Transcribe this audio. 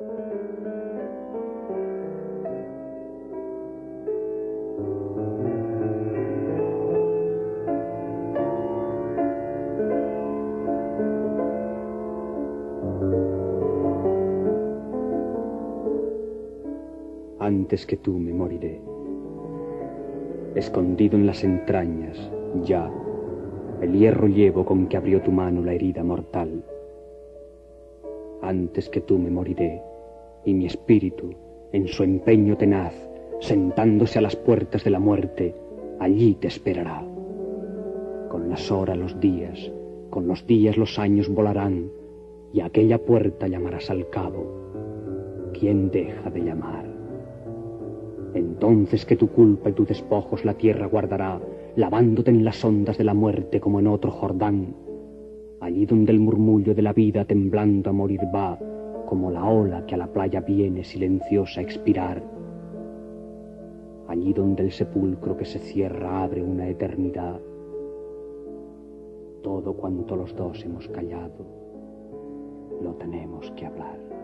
Antes que tú me moriré, escondido en las entrañas, ya, el hierro llevo con que abrió tu mano la herida mortal. Antes que tú me moriré, y mi espíritu, en su empeño tenaz, sentándose a las puertas de la muerte, allí te esperará. Con las horas los días, con los días los años volarán, y a aquella puerta llamarás al cabo. ¿Quién deja de llamar? Entonces que tu culpa y tus despojos la tierra guardará, lavándote en las ondas de la muerte como en otro Jordán, allí donde el murmullo de la vida temblando a morir va, como la ola que a la playa viene silenciosa a expirar, allí donde el sepulcro que se cierra abre una eternidad, todo cuanto los dos hemos callado, lo tenemos que hablar.